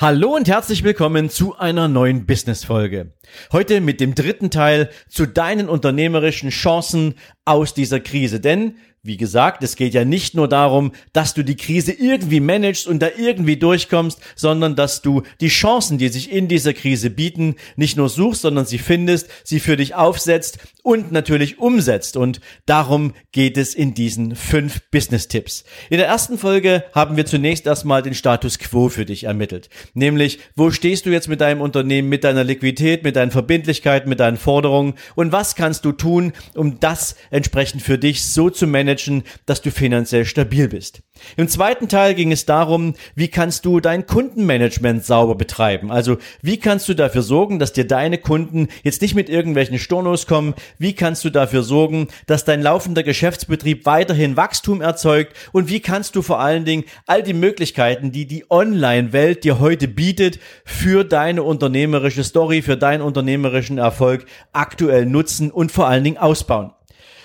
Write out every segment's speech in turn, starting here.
Hallo und herzlich willkommen zu einer neuen Business-Folge. Heute mit dem dritten Teil zu deinen unternehmerischen Chancen aus dieser Krise. Denn wie gesagt, es geht ja nicht nur darum, dass du die Krise irgendwie managst und da irgendwie durchkommst, sondern dass du die Chancen, die sich in dieser Krise bieten, nicht nur suchst, sondern sie findest, sie für dich aufsetzt und natürlich umsetzt. Und darum geht es in diesen fünf Business-Tipps. In der ersten Folge haben wir zunächst erstmal den Status quo für dich ermittelt. Nämlich, wo stehst du jetzt mit deinem Unternehmen, mit deiner Liquidität, mit deinen Verbindlichkeiten, mit deinen Forderungen und was kannst du tun, um das entsprechend für dich so zu managen, managen, dass du finanziell stabil bist. Im zweiten Teil ging es darum, wie kannst du dein Kundenmanagement sauber betreiben? Also wie kannst du dafür sorgen, dass dir deine Kunden jetzt nicht mit irgendwelchen Stornos kommen? Wie kannst du dafür sorgen, dass dein laufender Geschäftsbetrieb weiterhin Wachstum erzeugt? Und wie kannst du vor allen Dingen all die Möglichkeiten, die die Online-Welt dir heute bietet, für deine unternehmerische Story, für deinen unternehmerischen Erfolg aktuell nutzen und vor allen Dingen ausbauen?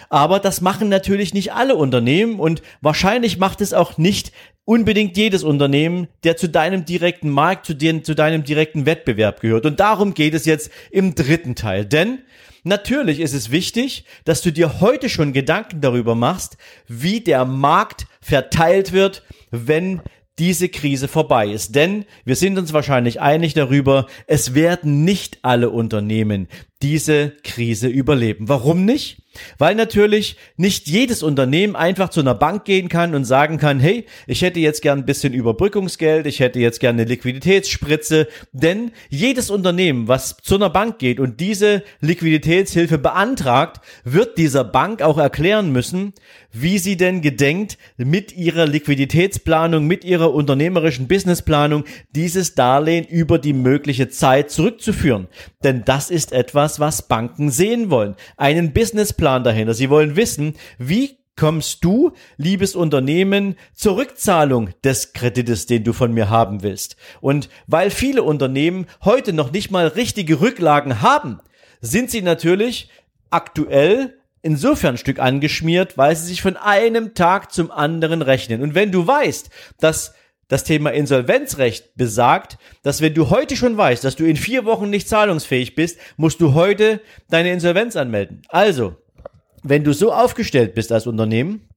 Aber das machen natürlich nicht alle Unternehmen und wahrscheinlich macht es auch nicht unbedingt jedes Unternehmen, der zu deinem direkten Markt, zu, dir, zu deinem direkten Wettbewerb gehört. Und darum geht es jetzt im dritten Teil. Denn natürlich ist es wichtig, dass du dir heute schon Gedanken darüber machst, wie der Markt verteilt wird, wenn diese Krise vorbei ist. Denn wir sind uns wahrscheinlich einig darüber, es werden nicht alle Unternehmen diese Krise überleben. Warum nicht? Weil natürlich nicht jedes Unternehmen einfach zu einer Bank gehen kann und sagen kann, hey, ich hätte jetzt gern ein bisschen Überbrückungsgeld, ich hätte jetzt gern eine Liquiditätsspritze, denn jedes Unternehmen, was zu einer Bank geht und diese Liquiditätshilfe beantragt, wird dieser Bank auch erklären müssen, wie sie denn gedenkt, mit ihrer Liquiditätsplanung, mit ihrer unternehmerischen Businessplanung dieses Darlehen über die mögliche Zeit zurückzuführen. Denn das ist etwas, was Banken sehen wollen. Einen Businessplan Plan dahinter. Sie wollen wissen, wie kommst du, liebes Unternehmen, zur Rückzahlung des Kredites, den du von mir haben willst. Und weil viele Unternehmen heute noch nicht mal richtige Rücklagen haben, sind sie natürlich aktuell insofern ein Stück angeschmiert, weil sie sich von einem Tag zum anderen rechnen. Und wenn du weißt, dass das Thema Insolvenzrecht besagt, dass wenn du heute schon weißt, dass du in vier Wochen nicht zahlungsfähig bist, musst du heute deine Insolvenz anmelden. Also, wenn du so aufgestellt bist als Unternehmen,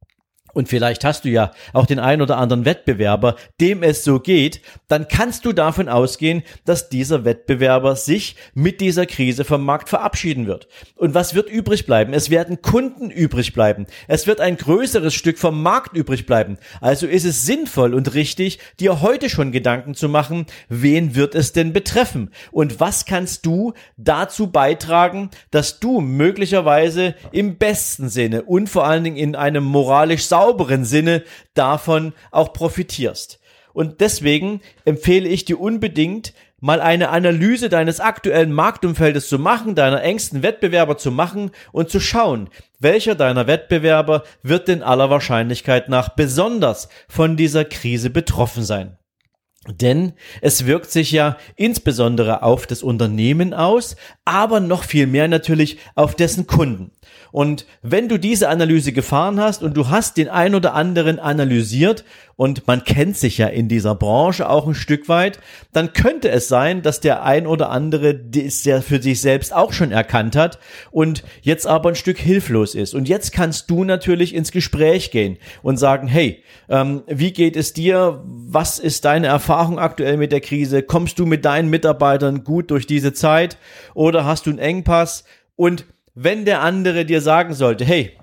und vielleicht hast du ja auch den ein oder anderen Wettbewerber, dem es so geht, dann kannst du davon ausgehen, dass dieser Wettbewerber sich mit dieser Krise vom Markt verabschieden wird. Und was wird übrig bleiben? Es werden Kunden übrig bleiben. Es wird ein größeres Stück vom Markt übrig bleiben. Also ist es sinnvoll und richtig, dir heute schon Gedanken zu machen, wen wird es denn betreffen? Und was kannst du dazu beitragen, dass du möglicherweise im besten Sinne und vor allen Dingen in einem moralisch sauberen Sinne davon auch profitierst. Und deswegen empfehle ich dir unbedingt, mal eine Analyse deines aktuellen Marktumfeldes zu machen, deiner engsten Wettbewerber zu machen und zu schauen, welcher deiner Wettbewerber wird in aller Wahrscheinlichkeit nach besonders von dieser Krise betroffen sein. Denn es wirkt sich ja insbesondere auf das Unternehmen aus, aber noch viel mehr natürlich auf dessen Kunden. Und wenn du diese Analyse gefahren hast und du hast den ein oder anderen analysiert und man kennt sich ja in dieser Branche auch ein Stück weit, dann könnte es sein, dass der ein oder andere es ja für sich selbst auch schon erkannt hat und jetzt aber ein Stück hilflos ist. Und jetzt kannst du natürlich ins Gespräch gehen und sagen, hey, ähm, wie geht es dir? Was ist deine Erfahrung aktuell mit der Krise? Kommst du mit deinen Mitarbeitern gut durch diese Zeit oder hast du einen Engpass? Und wenn der andere dir sagen sollte, hey,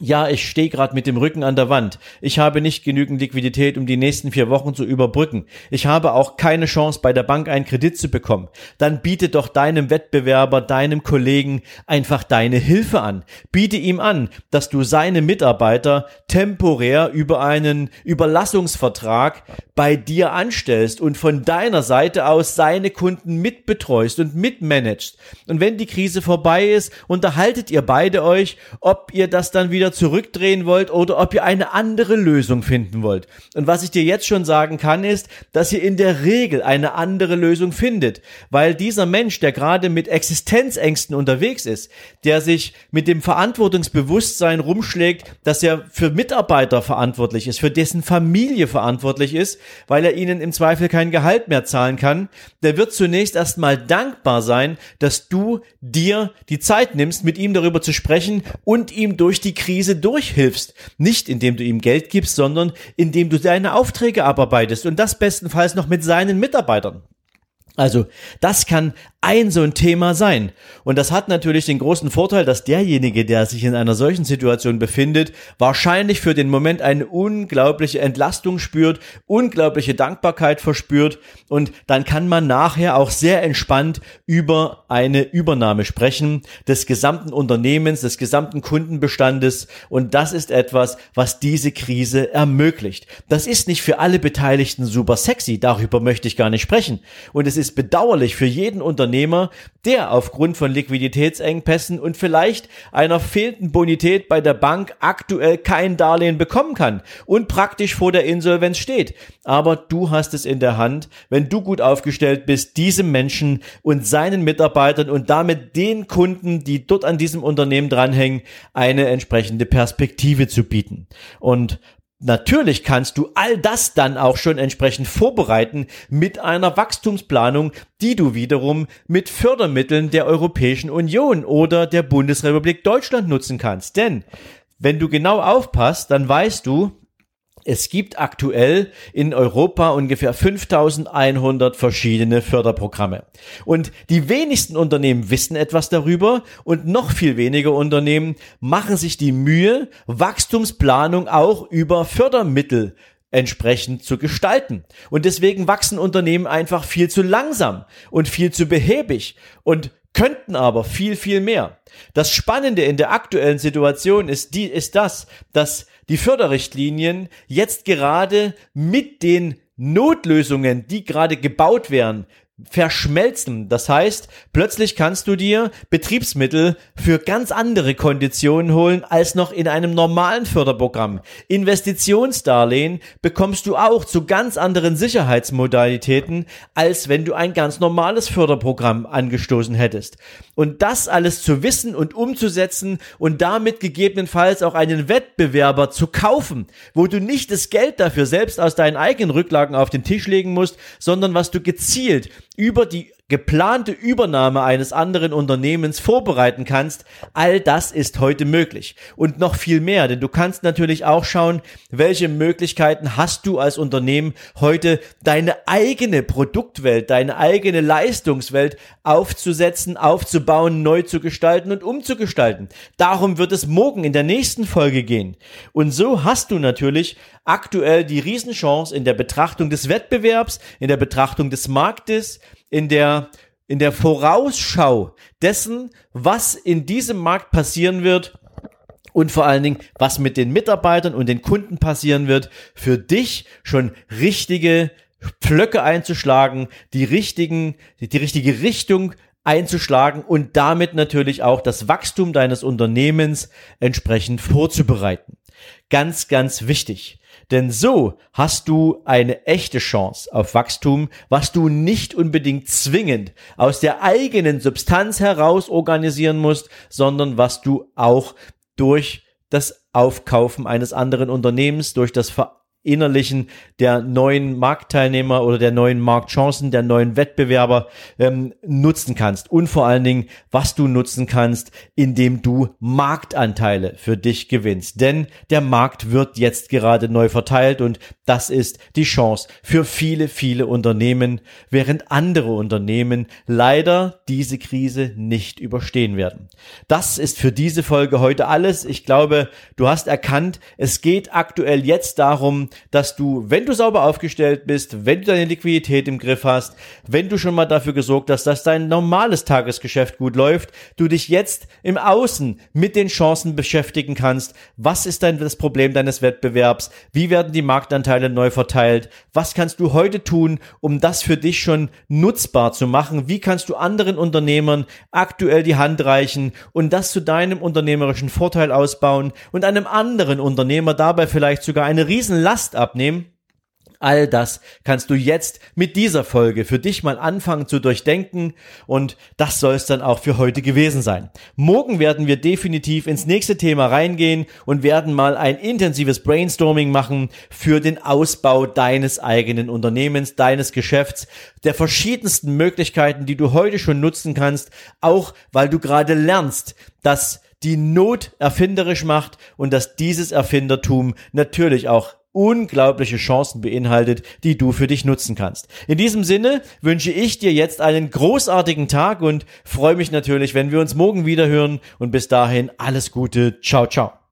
ja, ich stehe gerade mit dem Rücken an der Wand. Ich habe nicht genügend Liquidität, um die nächsten vier Wochen zu überbrücken. Ich habe auch keine Chance, bei der Bank einen Kredit zu bekommen. Dann biete doch deinem Wettbewerber, deinem Kollegen einfach deine Hilfe an. Biete ihm an, dass du seine Mitarbeiter temporär über einen Überlassungsvertrag bei dir anstellst und von deiner Seite aus seine Kunden mitbetreust und mitmanagst. Und wenn die Krise vorbei ist, unterhaltet ihr beide euch, ob ihr das dann wieder wieder zurückdrehen wollt oder ob ihr eine andere Lösung finden wollt. Und was ich dir jetzt schon sagen kann, ist, dass ihr in der Regel eine andere Lösung findet, weil dieser Mensch, der gerade mit Existenzängsten unterwegs ist, der sich mit dem Verantwortungsbewusstsein rumschlägt, dass er für Mitarbeiter verantwortlich ist, für dessen Familie verantwortlich ist, weil er ihnen im Zweifel kein Gehalt mehr zahlen kann, der wird zunächst erstmal dankbar sein, dass du dir die Zeit nimmst, mit ihm darüber zu sprechen und ihm durch die Krise Krise durchhilfst. Nicht indem du ihm Geld gibst, sondern indem du deine Aufträge abarbeitest und das bestenfalls noch mit seinen Mitarbeitern. Also, das kann ein so ein Thema sein. Und das hat natürlich den großen Vorteil, dass derjenige, der sich in einer solchen Situation befindet, wahrscheinlich für den Moment eine unglaubliche Entlastung spürt, unglaubliche Dankbarkeit verspürt und dann kann man nachher auch sehr entspannt über eine Übernahme sprechen des gesamten Unternehmens, des gesamten Kundenbestandes und das ist etwas, was diese Krise ermöglicht. Das ist nicht für alle Beteiligten super sexy, darüber möchte ich gar nicht sprechen und es ist bedauerlich für jeden Unternehmer, Unternehmer, der aufgrund von Liquiditätsengpässen und vielleicht einer fehlenden Bonität bei der Bank aktuell kein Darlehen bekommen kann und praktisch vor der Insolvenz steht. Aber du hast es in der Hand, wenn du gut aufgestellt bist, diesem Menschen und seinen Mitarbeitern und damit den Kunden, die dort an diesem Unternehmen dranhängen, eine entsprechende Perspektive zu bieten. Und Natürlich kannst du all das dann auch schon entsprechend vorbereiten mit einer Wachstumsplanung, die du wiederum mit Fördermitteln der Europäischen Union oder der Bundesrepublik Deutschland nutzen kannst. Denn wenn du genau aufpasst, dann weißt du, es gibt aktuell in Europa ungefähr 5100 verschiedene Förderprogramme. Und die wenigsten Unternehmen wissen etwas darüber und noch viel weniger Unternehmen machen sich die Mühe, Wachstumsplanung auch über Fördermittel entsprechend zu gestalten. Und deswegen wachsen Unternehmen einfach viel zu langsam und viel zu behäbig und könnten aber viel, viel mehr. Das Spannende in der aktuellen Situation ist die, ist das, dass die Förderrichtlinien jetzt gerade mit den Notlösungen, die gerade gebaut werden, verschmelzen. Das heißt, plötzlich kannst du dir Betriebsmittel für ganz andere Konditionen holen als noch in einem normalen Förderprogramm. Investitionsdarlehen bekommst du auch zu ganz anderen Sicherheitsmodalitäten, als wenn du ein ganz normales Förderprogramm angestoßen hättest. Und das alles zu wissen und umzusetzen und damit gegebenenfalls auch einen Wettbewerber zu kaufen, wo du nicht das Geld dafür selbst aus deinen eigenen Rücklagen auf den Tisch legen musst, sondern was du gezielt über die geplante Übernahme eines anderen Unternehmens vorbereiten kannst, all das ist heute möglich. Und noch viel mehr, denn du kannst natürlich auch schauen, welche Möglichkeiten hast du als Unternehmen heute deine eigene Produktwelt, deine eigene Leistungswelt aufzusetzen, aufzubauen, neu zu gestalten und umzugestalten. Darum wird es morgen in der nächsten Folge gehen. Und so hast du natürlich aktuell die Riesenchance in der Betrachtung des Wettbewerbs, in der Betrachtung des Marktes, in der, in der Vorausschau dessen, was in diesem Markt passieren wird und vor allen Dingen, was mit den Mitarbeitern und den Kunden passieren wird, für dich schon richtige Pflöcke einzuschlagen, die richtigen, die richtige Richtung einzuschlagen und damit natürlich auch das Wachstum deines Unternehmens entsprechend vorzubereiten. Ganz, ganz wichtig. Denn so hast du eine echte Chance auf Wachstum, was du nicht unbedingt zwingend aus der eigenen Substanz heraus organisieren musst, sondern was du auch durch das Aufkaufen eines anderen Unternehmens, durch das Ver Innerlichen der neuen Marktteilnehmer oder der neuen Marktchancen, der neuen Wettbewerber ähm, nutzen kannst. Und vor allen Dingen, was du nutzen kannst, indem du Marktanteile für dich gewinnst. Denn der Markt wird jetzt gerade neu verteilt und Das ist die Chance für viele, viele Unternehmen, während andere Unternehmen leider diese Krise nicht überstehen werden. Das ist für diese Folge heute alles. Ich glaube, du hast erkannt, es geht aktuell jetzt darum, dass du, wenn du sauber aufgestellt bist, wenn du deine Liquidität im Griff hast, wenn du schon mal dafür gesorgt hast, dass dein normales Tagesgeschäft gut läuft, du dich jetzt im Außen mit den Chancen beschäftigen kannst. Was ist denn das Problem deines Wettbewerbs? Wie werden die Marktanteile Anteile neu verteilt? Was kannst du heute tun, um das für dich schon nutzbar zu machen? Wie kannst du anderen Unternehmern aktuell die Hand reichen und das zu deinem unternehmerischen Vorteil ausbauen und einem anderen Unternehmer dabei vielleicht sogar eine Riesenlast abnehmen? All das kannst du jetzt mit dieser Folge für dich mal anfangen zu durchdenken und das soll es dann auch für heute gewesen sein. Morgen werden wir definitiv ins nächste Thema reingehen und werden mal ein intensives Brainstorming machen für den Ausbau deines eigenen Unternehmens, deines Geschäfts, der verschiedensten Möglichkeiten, die du heute schon nutzen kannst, auch weil du gerade lernst, dass die Not erfinderisch macht und dass dieses Erfindertum natürlich auch unglaubliche Chancen beinhaltet, die du für dich nutzen kannst. In diesem Sinne wünsche ich dir jetzt einen großartigen Tag und freue mich natürlich, wenn wir uns morgen wieder hören und bis dahin alles Gute. Ciao, ciao.